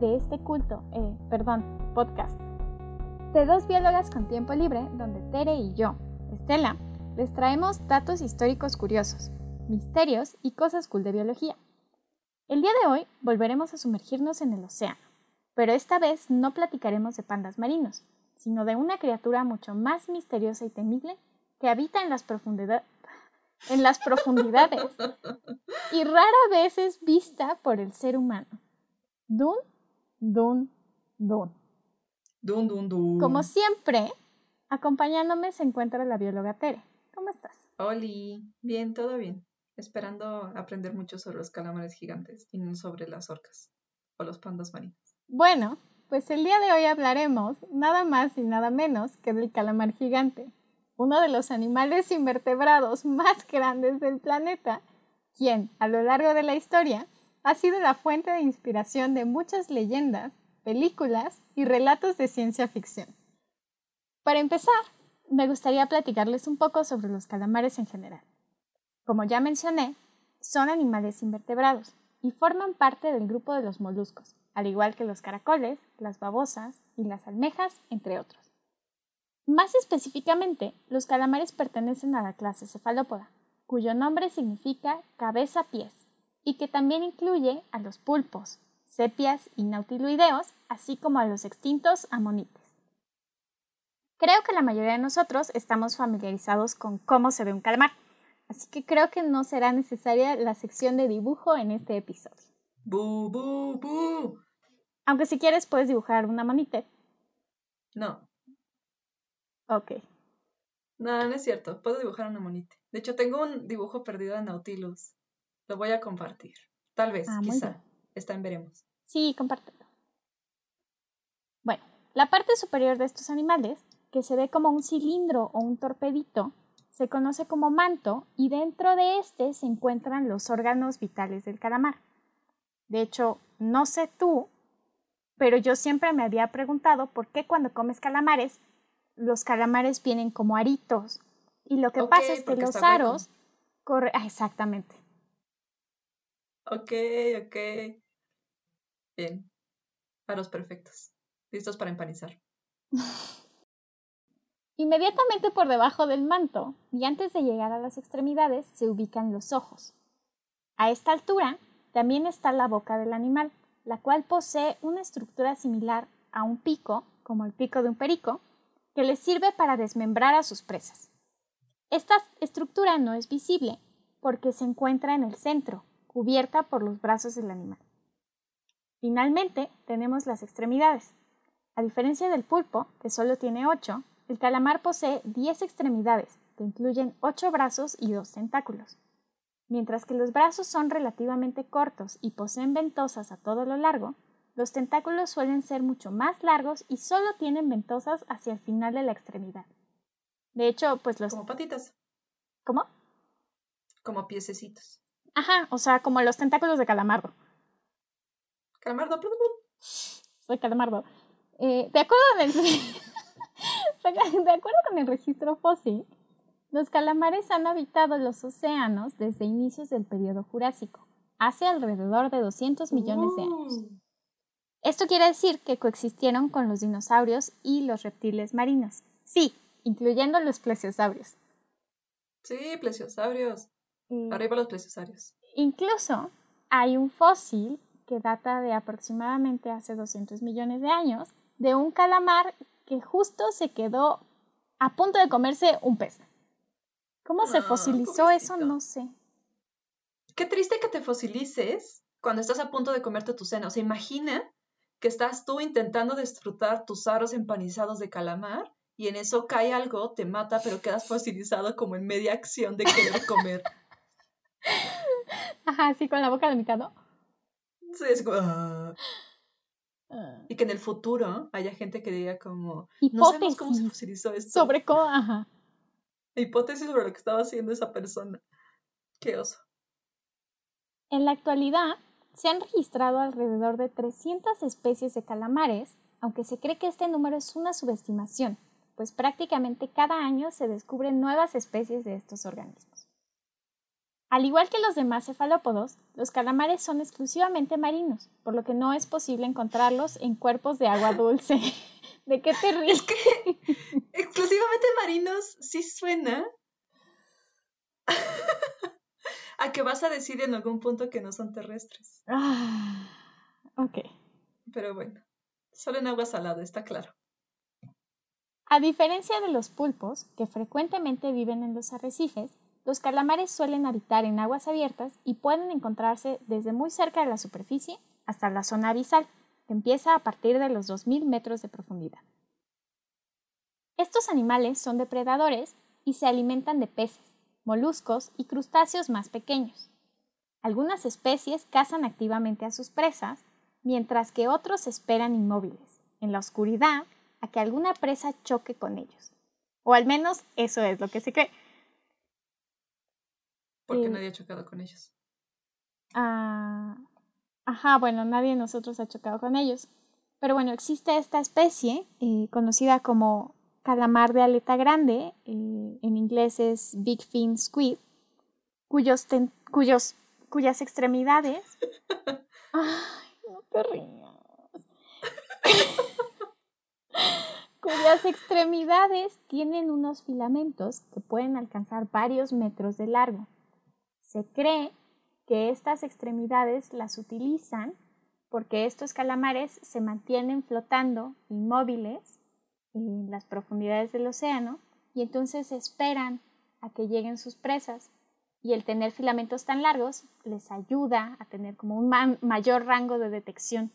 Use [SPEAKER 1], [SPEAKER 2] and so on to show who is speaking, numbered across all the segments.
[SPEAKER 1] de este culto, eh, perdón, podcast, de dos biólogas con tiempo libre, donde Tere y yo, Estela, les traemos datos históricos curiosos, misterios y cosas cool de biología. El día de hoy volveremos a sumergirnos en el océano, pero esta vez no platicaremos de pandas marinos, sino de una criatura mucho más misteriosa y temible que habita en las profundidades en las profundidades y rara vez es vista por el ser humano. Dun, dun, dun.
[SPEAKER 2] Dun, dun, dun.
[SPEAKER 1] Como siempre, acompañándome se encuentra la bióloga Tere. ¿Cómo estás?
[SPEAKER 2] Oli, bien, todo bien. Esperando aprender mucho sobre los calamares gigantes y no sobre las orcas o los pandas marinos.
[SPEAKER 1] Bueno, pues el día de hoy hablaremos nada más y nada menos que del calamar gigante, uno de los animales invertebrados más grandes del planeta, quien, a lo largo de la historia, ha sido la fuente de inspiración de muchas leyendas, películas y relatos de ciencia ficción. Para empezar, me gustaría platicarles un poco sobre los calamares en general. Como ya mencioné, son animales invertebrados y forman parte del grupo de los moluscos, al igual que los caracoles, las babosas y las almejas, entre otros. Más específicamente, los calamares pertenecen a la clase cefalópoda, cuyo nombre significa cabeza-pies, y que también incluye a los pulpos, sepias y nautiloideos, así como a los extintos amonites. Creo que la mayoría de nosotros estamos familiarizados con cómo se ve un calamar, así que creo que no será necesaria la sección de dibujo en este episodio.
[SPEAKER 2] ¡Bu, bu, bu!
[SPEAKER 1] Aunque si quieres puedes dibujar una amonite.
[SPEAKER 2] No,
[SPEAKER 1] Ok.
[SPEAKER 2] no, no es cierto. Puedo dibujar una monita. De hecho, tengo un dibujo perdido de Nautilus. Lo voy a compartir. Tal vez,
[SPEAKER 1] Ah,
[SPEAKER 2] quizá. Está en veremos.
[SPEAKER 1] Sí, compártelo. Bueno, la parte superior de estos animales, que se ve como un cilindro o un torpedito, se conoce como manto y dentro de este se encuentran los órganos vitales del calamar. De hecho, no sé tú, pero yo siempre me había preguntado por qué cuando comes calamares, los calamares vienen como aritos. Y lo que pasa es que los aros corre ah, exactamente.
[SPEAKER 2] Ok, ok. Bien. Perfectos. Listos para empanizar.
[SPEAKER 1] Inmediatamente por debajo del manto y antes de llegar a las extremidades se ubican los ojos. A esta altura también está la boca del animal, la cual posee una estructura similar a un pico, como el pico de un perico, que le sirve para desmembrar a sus presas. Esta estructura no es visible porque se encuentra en el centro, cubierta por los brazos del animal. Finalmente tenemos las extremidades. A diferencia del pulpo, que solo tiene 8, el calamar posee 10 extremidades, que incluyen 8 brazos y 2 tentáculos. Mientras que los brazos son relativamente cortos y poseen ventosas a todo lo largo, los tentáculos suelen ser mucho más largos y solo tienen ventosas hacia el final de la extremidad. De hecho, pues los...
[SPEAKER 2] Como patitas.
[SPEAKER 1] ¿Cómo?
[SPEAKER 2] Como piececitos.
[SPEAKER 1] Ajá, o sea, como los tentáculos de calamardo.
[SPEAKER 2] Calamardo. blu, blu,
[SPEAKER 1] Soy calamardo. Eh, de acuerdo con el... de acuerdo con el registro fósil, los calamares han habitado los océanos desde inicios del periodo Jurásico, hace alrededor de 200 millones de años.
[SPEAKER 2] Uh,
[SPEAKER 1] Esto quiere decir que coexistieron con los dinosaurios y los reptiles marinos. Sí, incluyendo los plesiosaurios.
[SPEAKER 2] Sí, plesiosaurios. Arriba los plesiosaurios.
[SPEAKER 1] Incluso hay un fósil que data de aproximadamente hace 200 millones de años de un calamar que justo se quedó a punto de comerse un pez. ¿Cómo se
[SPEAKER 2] Ah,
[SPEAKER 1] fosilizó eso? No sé.
[SPEAKER 2] Qué triste que te fosilices cuando estás a punto de comerte tu cena. O sea, imagina que estás tú intentando disfrutar tus aros empanizados de calamar y en eso cae algo, te mata, pero quedas fosilizado como en media acción de querer comer.
[SPEAKER 1] Ajá, sí, con la boca de mitad, ¿no?
[SPEAKER 2] Sí, es como, ah.
[SPEAKER 1] Ah.
[SPEAKER 2] Y que en el futuro haya gente que diga como, no sabemos cómo se
[SPEAKER 1] Hipótesis
[SPEAKER 2] fosilizó esto.
[SPEAKER 1] sobre cómo, ajá.
[SPEAKER 2] Hipótesis sobre lo que estaba haciendo esa persona. Qué oso.
[SPEAKER 1] En la actualidad, se han registrado alrededor de 300 especies de calamares, aunque se cree que este número es una subestimación, pues prácticamente cada año se descubren nuevas especies de estos organismos. Al igual que los demás cefalópodos, los calamares son exclusivamente marinos, por lo que no es posible encontrarlos en cuerpos de agua dulce. ¿De qué te ríes?
[SPEAKER 2] Es que exclusivamente marinos sí suena a que vas a decir en algún punto que no son terrestres.
[SPEAKER 1] Ah, ok.
[SPEAKER 2] Pero bueno, solo en agua salada, está claro.
[SPEAKER 1] A diferencia de los pulpos, que frecuentemente viven en los arrecifes, los calamares suelen habitar en aguas abiertas y pueden encontrarse desde muy cerca de la superficie hasta la zona abisal, que empieza a partir de los 2.000 metros de profundidad. Estos animales son depredadores y se alimentan de peces, moluscos y crustáceos más pequeños. Algunas especies cazan activamente a sus presas, mientras que otros esperan inmóviles, en la oscuridad, a que alguna presa choque con ellos. O al menos eso es lo que se cree.
[SPEAKER 2] Porque nadie ha chocado con ellos.
[SPEAKER 1] Ah, ajá, bueno, nadie de nosotros ha chocado con ellos. Pero bueno, existe esta especie eh, conocida como calamar de aleta grande, eh, en inglés es Big Fin Squid, cuyos, ten- cuyos, cuyas extremidades... Ay, no te rías. cuyas extremidades tienen unos filamentos que pueden alcanzar varios metros de largo. Se cree que estas extremidades las utilizan porque estos calamares se mantienen flotando inmóviles en las profundidades del océano y entonces esperan a que lleguen sus presas y el tener filamentos tan largos les ayuda a tener como un ma- mayor rango de detección.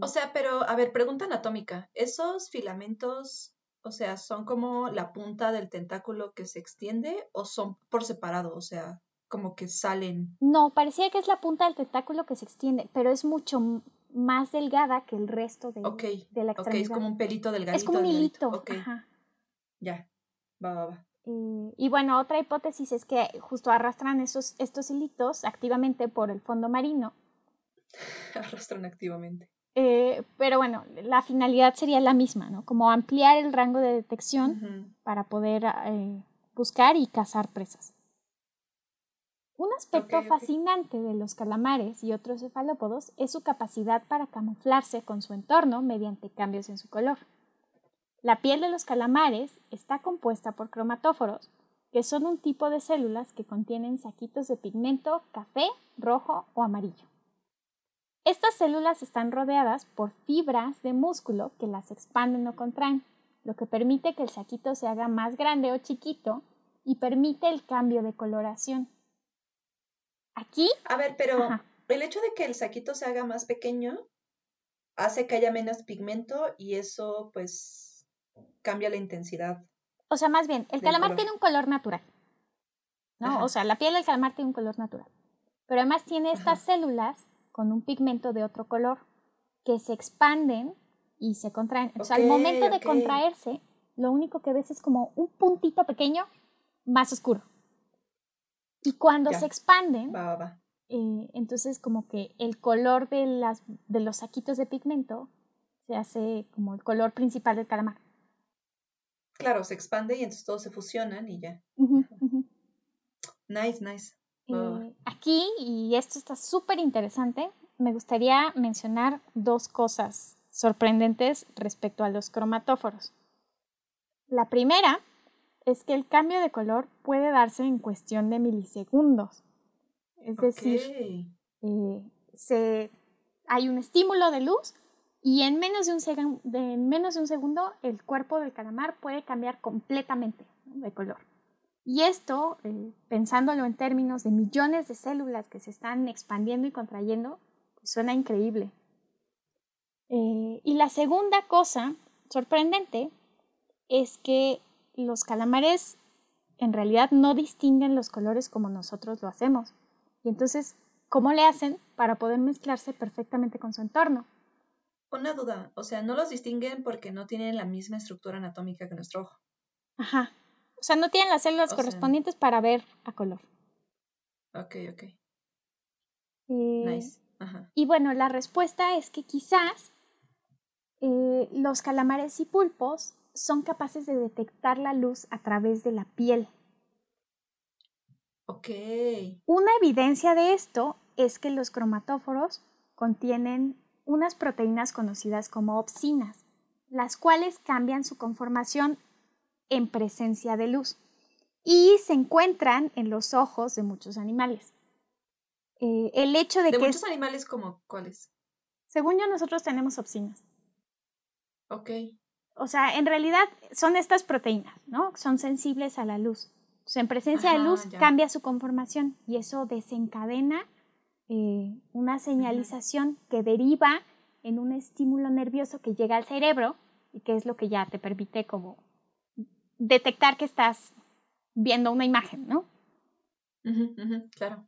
[SPEAKER 2] O sea, pero, a ver, pregunta anatómica. ¿Esos filamentos, o sea, son como la punta del tentáculo que se extiende o son por separado? O sea, como que salen.
[SPEAKER 1] No, parecía que es la punta del tentáculo que se extiende, pero es mucho más delgada que el resto de,
[SPEAKER 2] Ok,
[SPEAKER 1] de la
[SPEAKER 2] ok,
[SPEAKER 1] extremidad.
[SPEAKER 2] es como un pelito delgadito.
[SPEAKER 1] Es como un hilito.
[SPEAKER 2] Ok,
[SPEAKER 1] ajá.
[SPEAKER 2] ya. Va, va, va.
[SPEAKER 1] Eh, y bueno, otra hipótesis es que justo arrastran esos, estos hilitos activamente por el fondo marino.
[SPEAKER 2] Arrastran activamente.
[SPEAKER 1] Eh, pero bueno, la finalidad sería la misma, ¿no? Como ampliar el rango de detección para poder eh, buscar y cazar presas. Un aspecto fascinante de los calamares y otros cefalópodos es su capacidad para camuflarse con su entorno mediante cambios en su color. La piel de los calamares está compuesta por cromatóforos, que son un tipo de células que contienen saquitos de pigmento café, rojo o amarillo. Estas células están rodeadas por fibras de músculo que las expanden o contraen, lo que permite que el saquito se haga más grande o chiquito y permite el cambio de coloración. Aquí,
[SPEAKER 2] A ver, pero
[SPEAKER 1] Ajá.
[SPEAKER 2] el hecho de que el saquito se haga más pequeño hace que haya menos pigmento y eso, pues, cambia la intensidad.
[SPEAKER 1] o sea, más bien, el calamar
[SPEAKER 2] color.
[SPEAKER 1] tiene un color natural. ¿no?
[SPEAKER 2] Ajá.
[SPEAKER 1] O sea, la piel del calamar tiene un color natural. Pero además tiene estas
[SPEAKER 2] Ajá.
[SPEAKER 1] células con un pigmento de otro color que se expanden y se contraen. O sea, al momento de contraerse, lo único que ves es como un puntito pequeño más oscuro. Y cuando
[SPEAKER 2] Ya.
[SPEAKER 1] se expanden,
[SPEAKER 2] Va, va, va.
[SPEAKER 1] eh, entonces como que el color de, las, de los saquitos de pigmento se hace como el color principal del calamar.
[SPEAKER 2] Claro, se expande y entonces todos se fusionan y ya. Nice, nice. Va.
[SPEAKER 1] Eh, aquí, y esto está súper interesante, me gustaría mencionar dos cosas sorprendentes respecto a los cromatóforos. La primera es que el cambio de color puede darse en cuestión de milisegundos. Es decir, eh, se, hay un estímulo de luz y en menos, de un segun- de- en menos de un segundo el cuerpo del calamar puede cambiar completamente de color. Y esto, eh, pensándolo en términos de millones de células que se están expandiendo y contrayendo, pues suena increíble. Eh, y la segunda cosa sorprendente es que los calamares en realidad no distinguen los colores como nosotros lo hacemos. Y entonces, ¿cómo le hacen para poder mezclarse perfectamente con su entorno?
[SPEAKER 2] Una duda, o sea, no los distinguen porque no tienen la misma estructura anatómica que nuestro ojo.
[SPEAKER 1] Ajá. O sea, no tienen las células
[SPEAKER 2] O sea-
[SPEAKER 1] correspondientes para ver a color.
[SPEAKER 2] Ok, ok.
[SPEAKER 1] Eh,
[SPEAKER 2] Nice. Ajá.
[SPEAKER 1] Y bueno, la respuesta es que quizás eh, los calamares y pulpos son capaces de detectar la luz a través de la piel.
[SPEAKER 2] Ok.
[SPEAKER 1] Una evidencia de esto es que los cromatóforos contienen unas proteínas conocidas como opsinas, las cuales cambian su conformación en presencia de luz y se encuentran en los ojos de muchos animales. Eh, el hecho de,
[SPEAKER 2] ¿De
[SPEAKER 1] que...
[SPEAKER 2] muchos animales como cuáles?
[SPEAKER 1] Según yo, nosotros tenemos opsinas.
[SPEAKER 2] Ok.
[SPEAKER 1] O sea, en realidad son estas proteínas, ¿no? Son sensibles a la luz. Entonces, en presencia de luz
[SPEAKER 2] ya.
[SPEAKER 1] cambia su conformación y eso desencadena eh, una señalización que deriva en un estímulo nervioso que llega al cerebro y que es lo que ya te permite como detectar que estás viendo una imagen, ¿no?
[SPEAKER 2] Claro.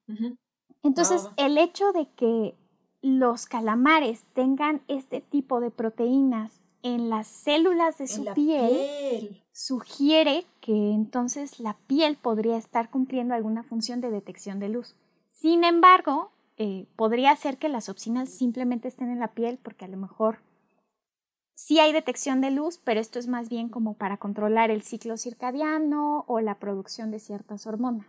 [SPEAKER 1] Entonces, el hecho de que los calamares tengan este tipo de proteínas en las células de
[SPEAKER 2] En
[SPEAKER 1] su piel. sugiere que entonces la piel podría estar cumpliendo alguna función de detección de luz. Sin embargo, eh, podría ser que las opsinas simplemente estén en la piel porque a lo mejor sí hay detección de luz, pero esto es más bien como para controlar el ciclo circadiano o la producción de ciertas hormonas.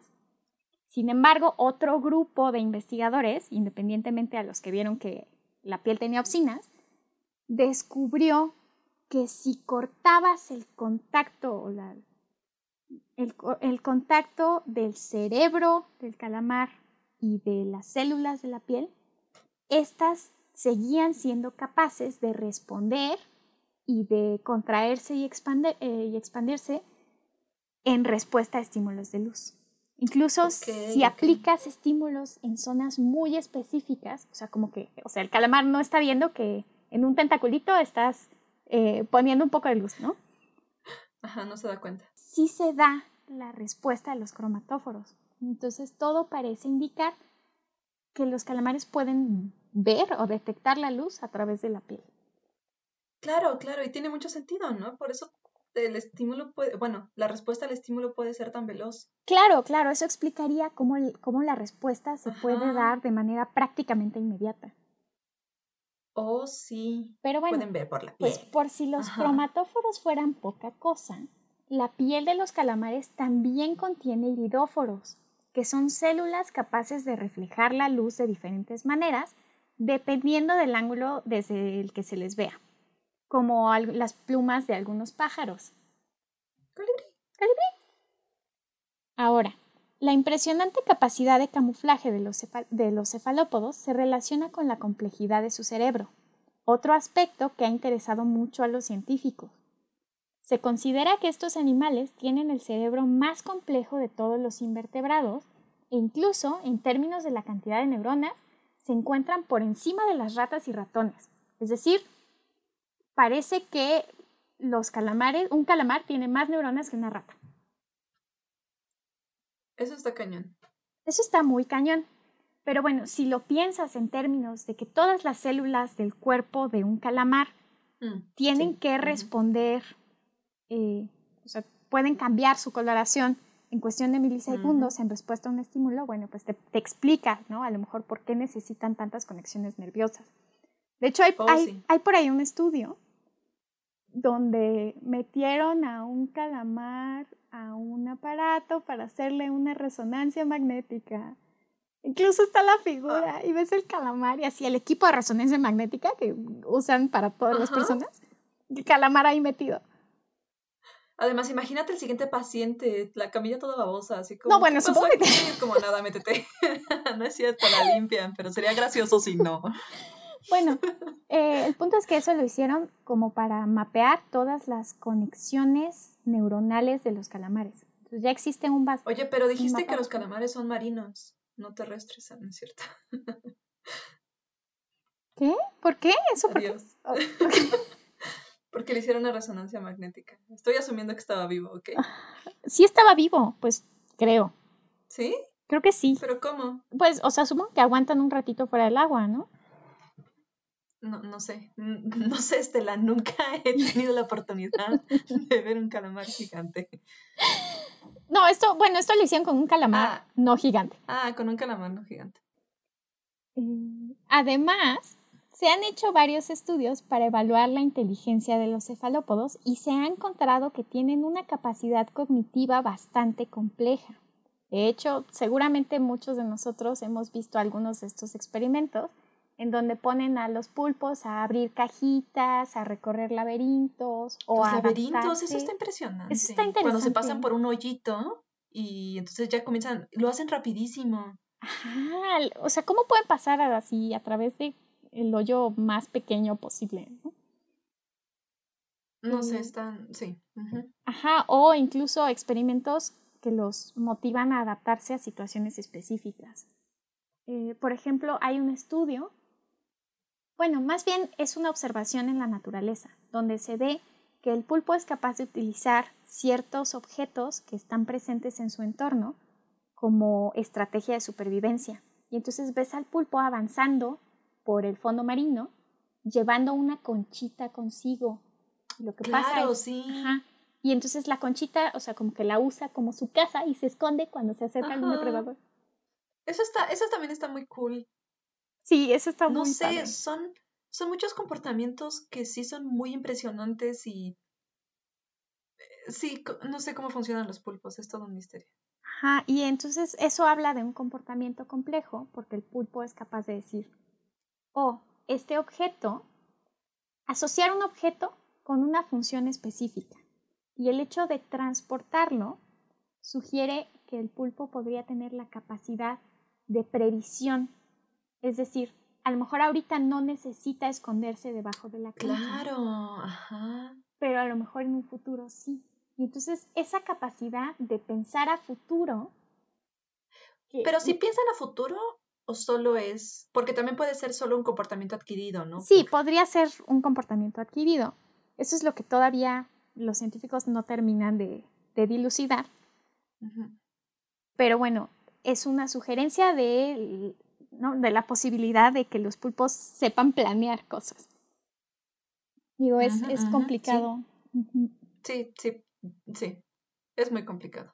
[SPEAKER 1] Sin embargo, otro grupo de investigadores, independientemente a los que vieron que la piel tenía opsinas, descubrió que si cortabas el contacto o la- el, el contacto del cerebro del calamar y de las células de la piel, estas seguían siendo capaces de responder y de contraerse y, expande- eh, y expandirse en respuesta a estímulos de luz. Incluso
[SPEAKER 2] Ok,
[SPEAKER 1] si
[SPEAKER 2] ok.
[SPEAKER 1] aplicas estímulos en zonas muy específicas, o sea, como que, o sea, el calamar no está viendo que en un tentaculito estás eh, poniendo un poco de luz, ¿no?
[SPEAKER 2] Ajá, no se da cuenta.
[SPEAKER 1] sí se da la respuesta de los cromatóforos. Entonces todo parece indicar que los calamares pueden ver o detectar la luz a través de la piel.
[SPEAKER 2] Claro, claro, y tiene mucho sentido, ¿no? Por eso el estímulo puede, bueno, la respuesta al estímulo puede ser tan veloz.
[SPEAKER 1] Claro, claro, eso explicaría cómo, el- cómo la respuesta se puede dar de manera prácticamente inmediata.
[SPEAKER 2] Oh, sí.
[SPEAKER 1] Pero bueno,
[SPEAKER 2] Pueden ver por la piel.
[SPEAKER 1] pues por si los
[SPEAKER 2] Ajá.
[SPEAKER 1] cromatóforos fueran poca cosa, la piel de los calamares también contiene iridóforos, que son células capaces de reflejar la luz de diferentes maneras, dependiendo del ángulo desde el que se les vea, como las plumas de algunos pájaros.
[SPEAKER 2] Colibrí.
[SPEAKER 1] Ahora, la impresionante capacidad de camuflaje de los, cefa- de los cefalópodos se relaciona con la complejidad de su cerebro, otro aspecto que ha interesado mucho a los científicos. Se considera que estos animales tienen el cerebro más complejo de todos los invertebrados e incluso, en términos de la cantidad de neuronas, se encuentran por encima de las ratas y ratones. Es decir, parece que los calamares, un calamar tiene más neuronas que una rata.
[SPEAKER 2] Eso está cañón.
[SPEAKER 1] Eso está muy cañón. Pero bueno, si lo piensas en términos de que todas las células del cuerpo de un calamar
[SPEAKER 2] Mm,
[SPEAKER 1] tienen
[SPEAKER 2] sí,
[SPEAKER 1] que responder, eh, o sea, pueden cambiar su coloración en cuestión de milisegundos en respuesta a un estímulo, bueno, pues te, te explica, ¿no? A lo mejor por qué necesitan tantas conexiones nerviosas. De hecho, hay,
[SPEAKER 2] Oh,
[SPEAKER 1] hay-
[SPEAKER 2] sí.
[SPEAKER 1] hay por ahí un estudio donde metieron a un calamar a un aparato para hacerle una resonancia magnética. Incluso está la figura y ves el calamar y así el equipo de resonancia magnética que usan para todas las
[SPEAKER 2] Ajá.
[SPEAKER 1] personas. El calamar ahí metido.
[SPEAKER 2] Además, imagínate el siguiente paciente, la camilla toda babosa, así como.
[SPEAKER 1] No, bueno,
[SPEAKER 2] "¿Qué pasó
[SPEAKER 1] supongo que-
[SPEAKER 2] aquí?". Es como nada, métete. no es cierto, la limpian, pero sería gracioso si no.
[SPEAKER 1] Bueno, eh, el punto es que eso lo hicieron como para mapear todas las conexiones neuronales de los calamares. Entonces ya existe un bas-
[SPEAKER 2] Oye, pero dijiste que los calamares son marinos, no terrestres, ¿no es cierto?
[SPEAKER 1] ¿Qué? ¿Por qué? ¿Eso por qué?
[SPEAKER 2] Adiós.
[SPEAKER 1] Oh,
[SPEAKER 2] Porque le hicieron una resonancia magnética. Estoy asumiendo que estaba vivo, ¿ok?
[SPEAKER 1] Sí estaba vivo, pues creo.
[SPEAKER 2] ¿Sí?
[SPEAKER 1] Creo que sí.
[SPEAKER 2] ¿Pero cómo?
[SPEAKER 1] Pues, o sea, supongo que aguantan un ratito fuera del agua, ¿no?
[SPEAKER 2] No, no sé. No sé, Estela. Nunca he tenido la oportunidad de ver un calamar gigante.
[SPEAKER 1] No, esto, bueno, esto lo hicieron con un calamar
[SPEAKER 2] Ah.
[SPEAKER 1] no gigante.
[SPEAKER 2] Ah, con un calamar no gigante.
[SPEAKER 1] Eh, Además, se han hecho varios estudios para evaluar la inteligencia de los cefalópodos y se ha encontrado que tienen una capacidad cognitiva bastante compleja. De hecho, seguramente muchos de nosotros hemos visto algunos de estos experimentos en donde ponen a los pulpos a abrir cajitas, a recorrer laberintos o a
[SPEAKER 2] laberintos, eso está impresionante.
[SPEAKER 1] Eso está interesante.
[SPEAKER 2] Cuando se pasan por un hoyito y entonces ya comienzan, lo hacen rapidísimo.
[SPEAKER 1] Ajá, o sea, ¿cómo pueden pasar así a través de el hoyo más pequeño posible?
[SPEAKER 2] No, no sé, están, sí.
[SPEAKER 1] Ajá, o incluso experimentos que los motivan a adaptarse a situaciones específicas. Eh, por ejemplo, hay un estudio bueno, más bien es una observación en la naturaleza, donde se ve que el pulpo es capaz de utilizar ciertos objetos que están presentes en su entorno como estrategia de supervivencia. Y entonces ves al pulpo avanzando por el fondo marino, llevando una conchita consigo. Lo que pasa es,
[SPEAKER 2] sí.
[SPEAKER 1] y entonces la conchita, o sea, como que la usa como su casa y se esconde cuando se acerca algún depredador.
[SPEAKER 2] Eso está, eso también está muy cool.
[SPEAKER 1] Sí, eso está muy
[SPEAKER 2] No sé, son, son muchos comportamientos que sí son muy impresionantes y eh, sí, no sé cómo funcionan los pulpos, es todo un misterio.
[SPEAKER 1] Ajá, y entonces eso habla de un comportamiento complejo porque el pulpo es capaz de decir, oh, este objeto, asociar un objeto con una función específica. Y el hecho de transportarlo sugiere que el pulpo podría tener la capacidad de previsión es decir, a lo mejor ahorita no necesita esconderse debajo de la
[SPEAKER 2] cama. Claro, ajá.
[SPEAKER 1] Pero a lo mejor en un futuro sí. Y entonces esa capacidad de pensar a futuro.
[SPEAKER 2] pero si piensan a futuro o solo es, porque también puede ser solo un comportamiento adquirido, ¿no?
[SPEAKER 1] Sí, podría ser un comportamiento adquirido. Eso es lo que todavía los científicos no terminan de, dilucidar. Pero bueno, es una sugerencia de de la posibilidad de que los pulpos sepan planear cosas. Digo, es, es complicado.
[SPEAKER 2] Sí. sí, sí, es muy complicado,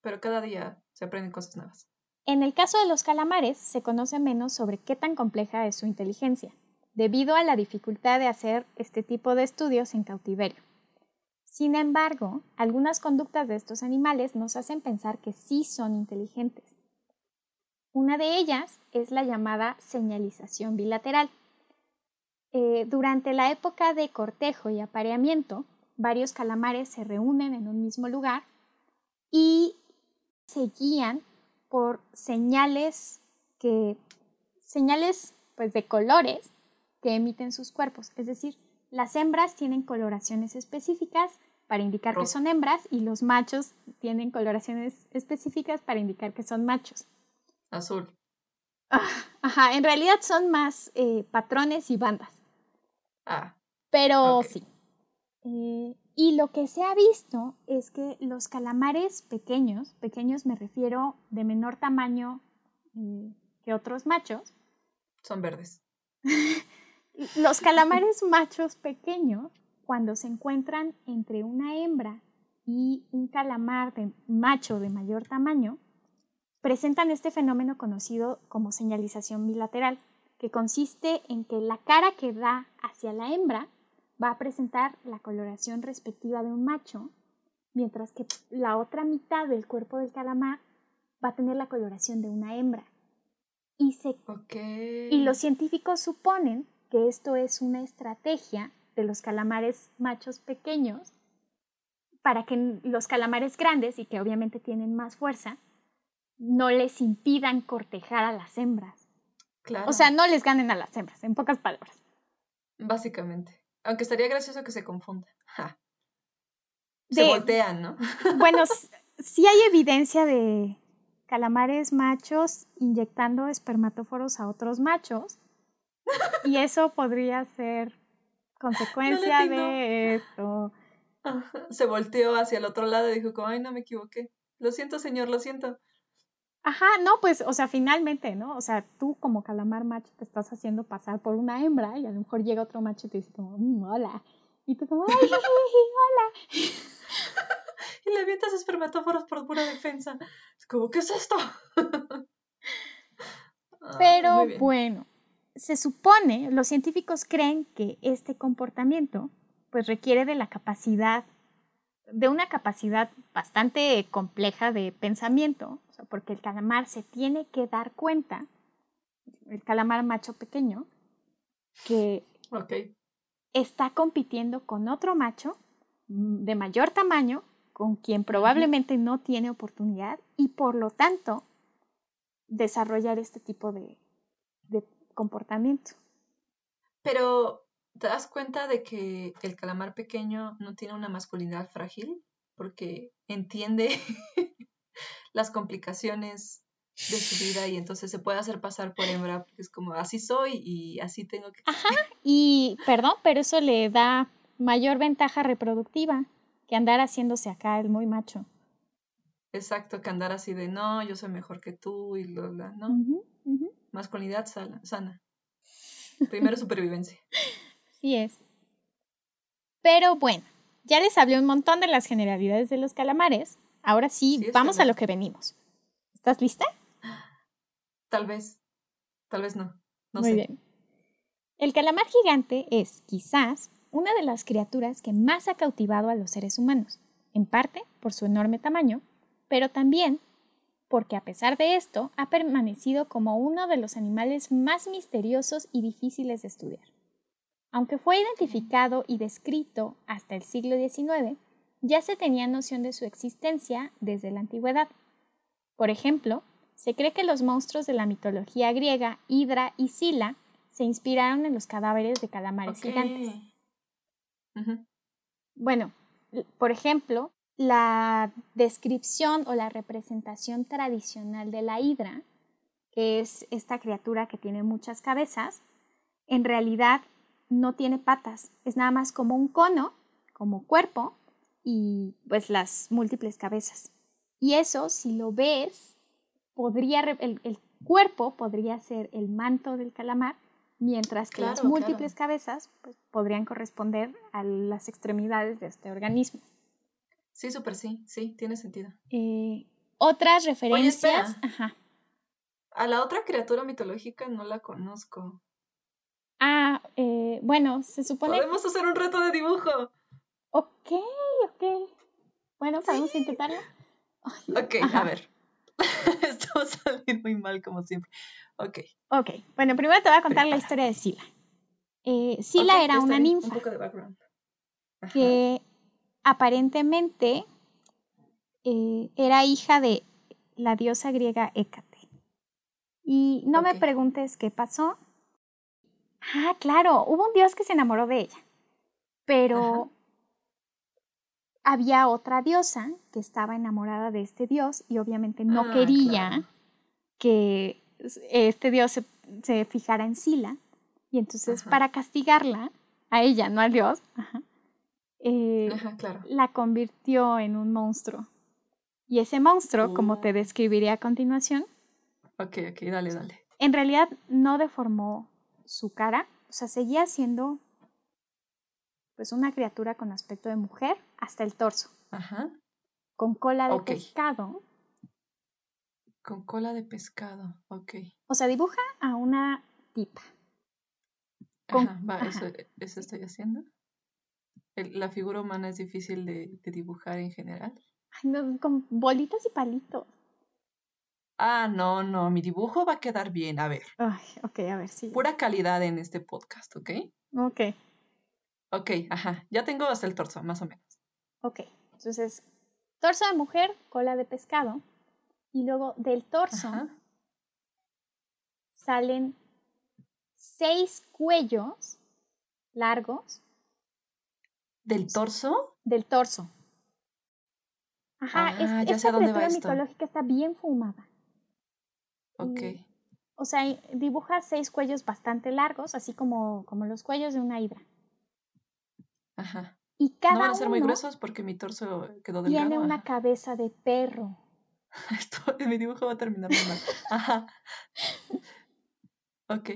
[SPEAKER 2] pero cada día se aprenden cosas nuevas.
[SPEAKER 1] En el caso de los calamares, se conoce menos sobre qué tan compleja es su inteligencia, debido a la dificultad de hacer este tipo de estudios en cautiverio. Sin embargo, algunas conductas de estos animales nos hacen pensar que sí son inteligentes. Una de ellas es la llamada señalización bilateral. Eh, durante la época de cortejo y apareamiento, varios calamares se reúnen en un mismo lugar y se guían por señales que señales pues de colores que emiten sus cuerpos, es decir, las hembras tienen coloraciones específicas para indicar que son hembras y los machos tienen coloraciones específicas para indicar que son machos.
[SPEAKER 2] Azul.
[SPEAKER 1] Ajá, en realidad son más eh, patrones y bandas.
[SPEAKER 2] Ah.
[SPEAKER 1] Pero sí. Eh, y lo que se ha visto es que los calamares pequeños, pequeños me refiero de menor tamaño eh, que otros machos.
[SPEAKER 2] Son verdes.
[SPEAKER 1] los calamares machos pequeños, cuando se encuentran entre una hembra y un calamar de macho de mayor tamaño, presentan este fenómeno conocido como señalización bilateral, que consiste en que la cara que da hacia la hembra va a presentar la coloración respectiva de un macho, mientras que la otra mitad del cuerpo del calamar va a tener la coloración de una hembra. Y, y los científicos suponen que esto es una estrategia de los calamares machos pequeños para que los calamares grandes y que obviamente tienen más fuerza no les impidan cortejar a las hembras. Claro. O sea, no les ganen a las hembras, en pocas palabras.
[SPEAKER 2] Básicamente. Aunque estaría gracioso que se confundan. Se voltean, ¿no?
[SPEAKER 1] bueno, sí hay evidencia de calamares machos inyectando espermatóforos a otros machos. Y eso podría ser consecuencia de esto.
[SPEAKER 2] Se volteó hacia el otro lado y dijo, ay, no me equivoqué. Lo siento, señor, lo siento.
[SPEAKER 1] Ajá, no, pues, o sea, finalmente, ¿no? O sea, tú como calamar macho te estás haciendo pasar por una hembra y a lo mejor llega otro macho y te dice como, mm, hola. Y tú como, ay, hola.
[SPEAKER 2] y le avientas espermatóforos por pura defensa. Es como, ¿qué es esto?
[SPEAKER 1] Pero bueno, se supone, los científicos creen que este comportamiento pues requiere de la capacidad de una capacidad bastante compleja de pensamiento, porque el calamar se tiene que dar cuenta, el calamar macho pequeño, que está compitiendo con otro macho de mayor tamaño, con quien probablemente no tiene oportunidad y por lo tanto desarrollar este tipo de, de comportamiento.
[SPEAKER 2] Pero, ¿te das cuenta de que el calamar pequeño no tiene una masculinidad frágil? Porque entiende las complicaciones de su vida y entonces se puede hacer pasar por hembra porque es como así soy y así tengo que...
[SPEAKER 1] Ajá, y perdón, pero eso le da mayor ventaja reproductiva que andar haciéndose acá el muy macho.
[SPEAKER 2] Exacto, que andar así de no, yo soy mejor que tú y lo, la, ¿no? Masculinidad sana, sana. Primero supervivencia.
[SPEAKER 1] Sí es. Pero bueno, ya les hablé un montón de las generalidades de los calamares. Ahora sí, vamos a lo que venimos. ¿Estás lista?
[SPEAKER 2] Tal vez. Tal vez no. no
[SPEAKER 1] Muy bien. El calamar gigante es, quizás, una de las criaturas que más ha cautivado a los seres humanos, en parte por su enorme tamaño, pero también porque a pesar de esto ha permanecido como uno de los animales más misteriosos y difíciles de estudiar. Aunque fue identificado y descrito hasta el siglo XIX, ya se tenía noción de su existencia desde la antigüedad. Por ejemplo, se cree que los monstruos de la mitología griega, Hidra y Sila, se inspiraron en los cadáveres de calamares gigantes. Bueno, por ejemplo, la descripción o la representación tradicional de la hidra, que es esta criatura que tiene muchas cabezas, en realidad no tiene patas, es nada más como un cono, como cuerpo y pues las múltiples cabezas. Y eso, si lo ves, podría, el, cuerpo podría ser el manto del calamar, mientras que las múltiples cabezas pues, podrían corresponder a las extremidades de este organismo.
[SPEAKER 2] Sí, súper sí, sí, tiene sentido.
[SPEAKER 1] Eh, otras referencias. Ajá.
[SPEAKER 2] A la otra criatura mitológica no la conozco.
[SPEAKER 1] Ah, eh, bueno, se supone.
[SPEAKER 2] Podemos hacer un reto de dibujo.
[SPEAKER 1] Ok, ok. Bueno, podemos intentarlo.
[SPEAKER 2] ok, a ver. Esto va a salir muy mal como siempre. Ok.
[SPEAKER 1] Ok, bueno, primero te voy a contar la historia de Sila. Eh, Sila era una ninfa. Un poco de background. Que aparentemente eh, era hija de la diosa griega Hécate. Y no me preguntes qué pasó. Ah, claro, hubo un dios que se enamoró de ella, pero había otra diosa que estaba enamorada de este dios y obviamente no ah, quería que este dios se, fijara en Sila. Y entonces para castigarla, a ella, no al dios, eh, la convirtió en un monstruo. Y ese monstruo, como te oh. describiré a continuación,
[SPEAKER 2] ok, ok, dale, dale.
[SPEAKER 1] En realidad no deformó su cara, o sea, seguía siendo pues una criatura con aspecto de mujer hasta el torso. Ajá. Con cola de pescado.
[SPEAKER 2] Con cola de pescado, ok.
[SPEAKER 1] O sea, dibuja a una tipa.
[SPEAKER 2] Ajá, va, Eso, eso estoy haciendo la figura humana es difícil de, dibujar en general.
[SPEAKER 1] Ay, no, con bolitas y palitos.
[SPEAKER 2] Ah, no, no, mi dibujo va a quedar bien, a ver.
[SPEAKER 1] Ay, ok, a ver, sí.
[SPEAKER 2] Pura calidad en este podcast, ¿ok?
[SPEAKER 1] Ok.
[SPEAKER 2] Ok, ajá, ya tengo hasta el torso, más o menos.
[SPEAKER 1] Ok, entonces, torso de mujer, cola de pescado, y luego del torso salen seis cuellos largos
[SPEAKER 2] ¿Del torso?
[SPEAKER 1] Del torso. Ajá, ah, es, esta criatura mitológica está bien fumada.
[SPEAKER 2] Ok.
[SPEAKER 1] o sea, dibuja seis cuellos bastante largos, así como, como los cuellos de una hidra.
[SPEAKER 2] Ajá.
[SPEAKER 1] Y cada
[SPEAKER 2] no van a ser muy gruesos porque mi torso quedó delgado.
[SPEAKER 1] Tiene una cabeza de perro.
[SPEAKER 2] Esto, mi dibujo va a terminar muy mal. Ajá. Ok.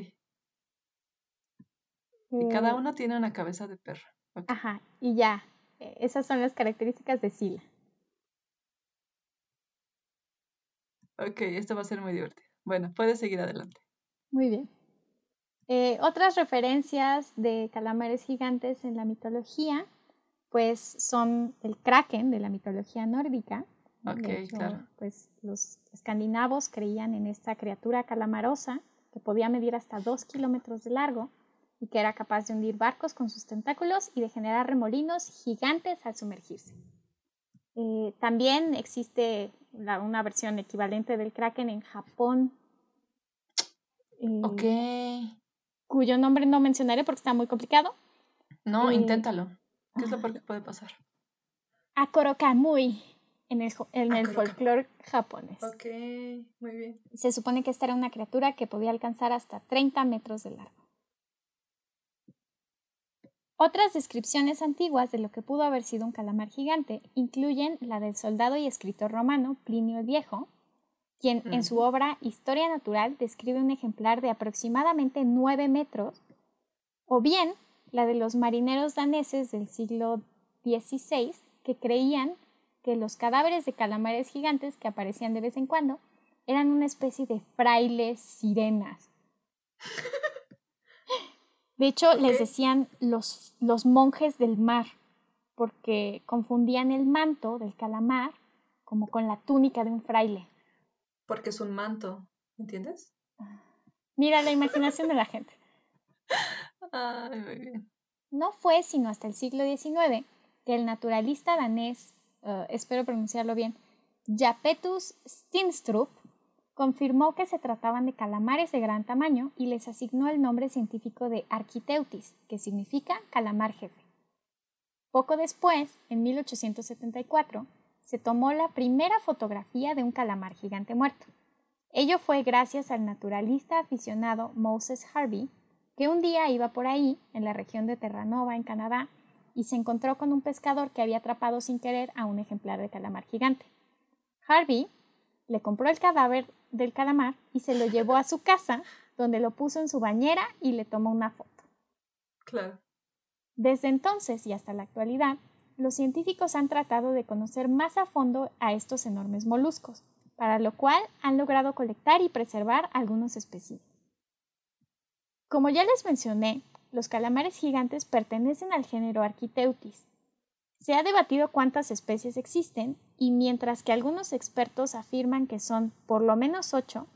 [SPEAKER 2] Y cada eh, uno tiene una cabeza de perro.
[SPEAKER 1] Ajá, y ya. E, esas son las características de Sila.
[SPEAKER 2] Ok, esto va a ser muy divertido. Bueno, puedes seguir adelante.
[SPEAKER 1] Muy bien. Eh, otras referencias de calamares gigantes en la mitología, pues son el kraken de la mitología nórdica.
[SPEAKER 2] Ok,
[SPEAKER 1] hecho,
[SPEAKER 2] claro.
[SPEAKER 1] Pues los escandinavos creían en esta criatura calamarosa que podía medir hasta dos kilómetros de largo y que era capaz de hundir barcos con sus tentáculos y de generar remolinos gigantes al sumergirse. Eh, también existe la- una versión equivalente del kraken en Japón. eh,
[SPEAKER 2] Ok.
[SPEAKER 1] cuyo nombre no mencionaré porque está muy complicado.
[SPEAKER 2] No,
[SPEAKER 1] Eh,
[SPEAKER 2] inténtalo. ¿Qué es lo peor que puede pasar?
[SPEAKER 1] Akorokamui en el, en el folclore japonés.
[SPEAKER 2] Ok, muy bien.
[SPEAKER 1] Se supone que esta era una criatura que podía alcanzar hasta 30 metros de largo. Otras descripciones antiguas de lo que pudo haber sido un calamar gigante incluyen la del soldado y escritor romano Plinio el Viejo, quien en su obra Historia Natural describe un ejemplar de aproximadamente 9 metros, o bien la de los marineros daneses del siglo XVI que creían que los cadáveres de calamares gigantes que aparecían de vez en cuando eran una especie de frailes sirenas. De hecho, les decían los, los monjes del mar, porque confundían el manto del calamar como con la túnica de un fraile.
[SPEAKER 2] Porque es un manto, ¿entiendes?
[SPEAKER 1] Mira la imaginación de la gente.
[SPEAKER 2] Ay, muy bien.
[SPEAKER 1] No fue sino hasta el siglo XIX que el naturalista danés, eh, espero pronunciarlo bien, Japetus Steenstrup, confirmó que se trataban de calamares de gran tamaño y les asignó el nombre científico de Architeutis, que significa calamar jefe. Poco después, en 1874, se tomó la primera fotografía de un calamar gigante muerto. Ello fue gracias al naturalista aficionado Moses Harvey, que un día iba por ahí, en la región de Terranova, en Canadá, y se encontró con un pescador que había atrapado sin querer a un ejemplar de calamar gigante. Harvey le compró el cadáver del calamar y se lo llevó a su casa, donde lo puso en su bañera y le tomó una foto.
[SPEAKER 2] Claro.
[SPEAKER 1] Desde entonces y hasta la actualidad, los científicos han tratado de conocer más a fondo a estos enormes moluscos, para lo cual han logrado colectar y preservar algunos especímenes. Como ya les mencioné, los calamares gigantes pertenecen al género Architeutis. Se ha debatido cuántas especies existen y mientras que algunos expertos afirman que son por lo menos ocho,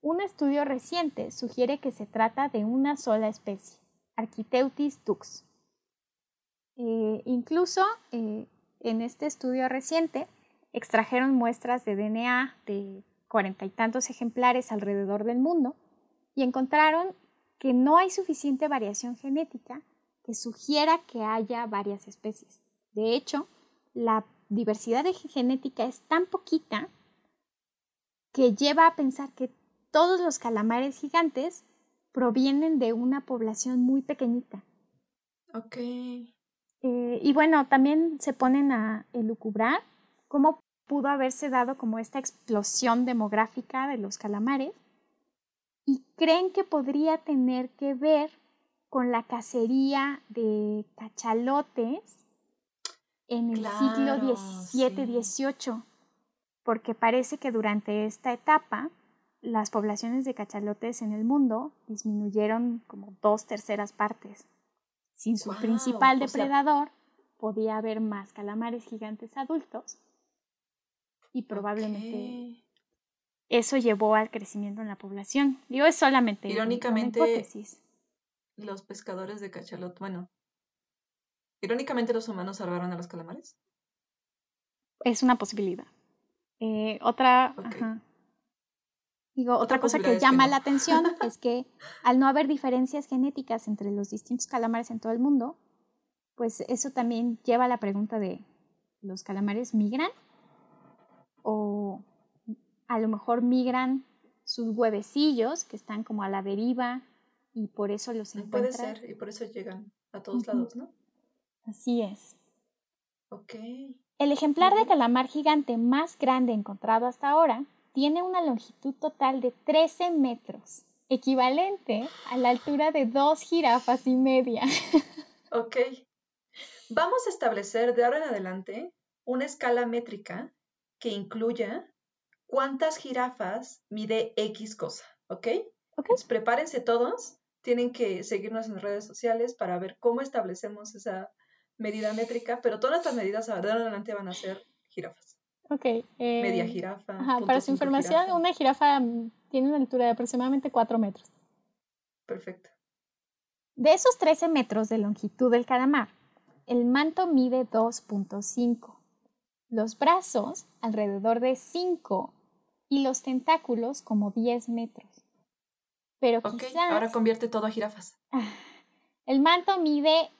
[SPEAKER 1] un estudio reciente sugiere que se trata de una sola especie, Architeutis dux. Eh, incluso eh, en este estudio reciente extrajeron muestras de DNA de cuarenta y tantos ejemplares alrededor del mundo y encontraron que no hay suficiente variación genética que sugiera que haya varias especies. De hecho, la diversidad de genética es tan poquita que lleva a pensar que todos los calamares gigantes provienen de una población muy pequeñita.
[SPEAKER 2] Ok.
[SPEAKER 1] Eh, y bueno, también se ponen a elucubrar cómo pudo haberse dado como esta explosión demográfica de los calamares y creen que podría tener que ver con la cacería de cachalotes en el
[SPEAKER 2] Claro,
[SPEAKER 1] siglo XVII,
[SPEAKER 2] sí.
[SPEAKER 1] XVIII, porque parece que durante esta etapa las poblaciones de cachalotes en el mundo disminuyeron como dos terceras partes. Sin su principal
[SPEAKER 2] sea-
[SPEAKER 1] depredador, podía haber más calamares gigantes adultos y probablemente eso llevó al crecimiento en la población. Digo, es solamente una
[SPEAKER 2] Irónicamente,
[SPEAKER 1] hipótesis.
[SPEAKER 2] Los pescadores de cachalot, bueno. Irónicamente, los humanos salvaron a los calamares.
[SPEAKER 1] Es una posibilidad. Eh, otra, ajá. Digo, otra,
[SPEAKER 2] Otra
[SPEAKER 1] cosa que llama
[SPEAKER 2] no.
[SPEAKER 1] la atención es que al no haber diferencias genéticas entre los distintos calamares en todo el mundo, pues eso también lleva a la pregunta de, ¿los calamares migran? ¿O a lo mejor migran sus huevecillos que están como a la deriva y por eso los
[SPEAKER 2] Puede
[SPEAKER 1] encuentras?
[SPEAKER 2] ser, y por eso llegan a todos lados, ¿no?
[SPEAKER 1] Así es.
[SPEAKER 2] Ok.
[SPEAKER 1] El ejemplar de calamar gigante más grande encontrado hasta ahora tiene una longitud total de 13 metros, equivalente a la altura de dos jirafas y media.
[SPEAKER 2] Ok. Vamos a establecer de ahora en adelante una escala métrica que incluya cuántas jirafas mide X cosa, ¿ok?
[SPEAKER 1] ¿Ok?
[SPEAKER 2] Entonces, prepárense todos. Tienen que seguirnos en redes sociales para ver cómo establecemos esa medida métrica, pero todas estas medidas ahora en adelante van a ser jirafas.
[SPEAKER 1] Ok.
[SPEAKER 2] Media
[SPEAKER 1] eh,
[SPEAKER 2] jirafa.
[SPEAKER 1] Ajá,
[SPEAKER 2] punto
[SPEAKER 1] para su información,
[SPEAKER 2] jirafa.
[SPEAKER 1] una jirafa tiene una altura de aproximadamente 4 metros.
[SPEAKER 2] Perfecto.
[SPEAKER 1] De esos 13 metros de longitud del calamar, el manto mide 2.5, los brazos alrededor de 5 y los tentáculos como 10 metros. Pero
[SPEAKER 2] Ok,
[SPEAKER 1] quizás
[SPEAKER 2] ahora convierte todo a jirafas.
[SPEAKER 1] el manto mide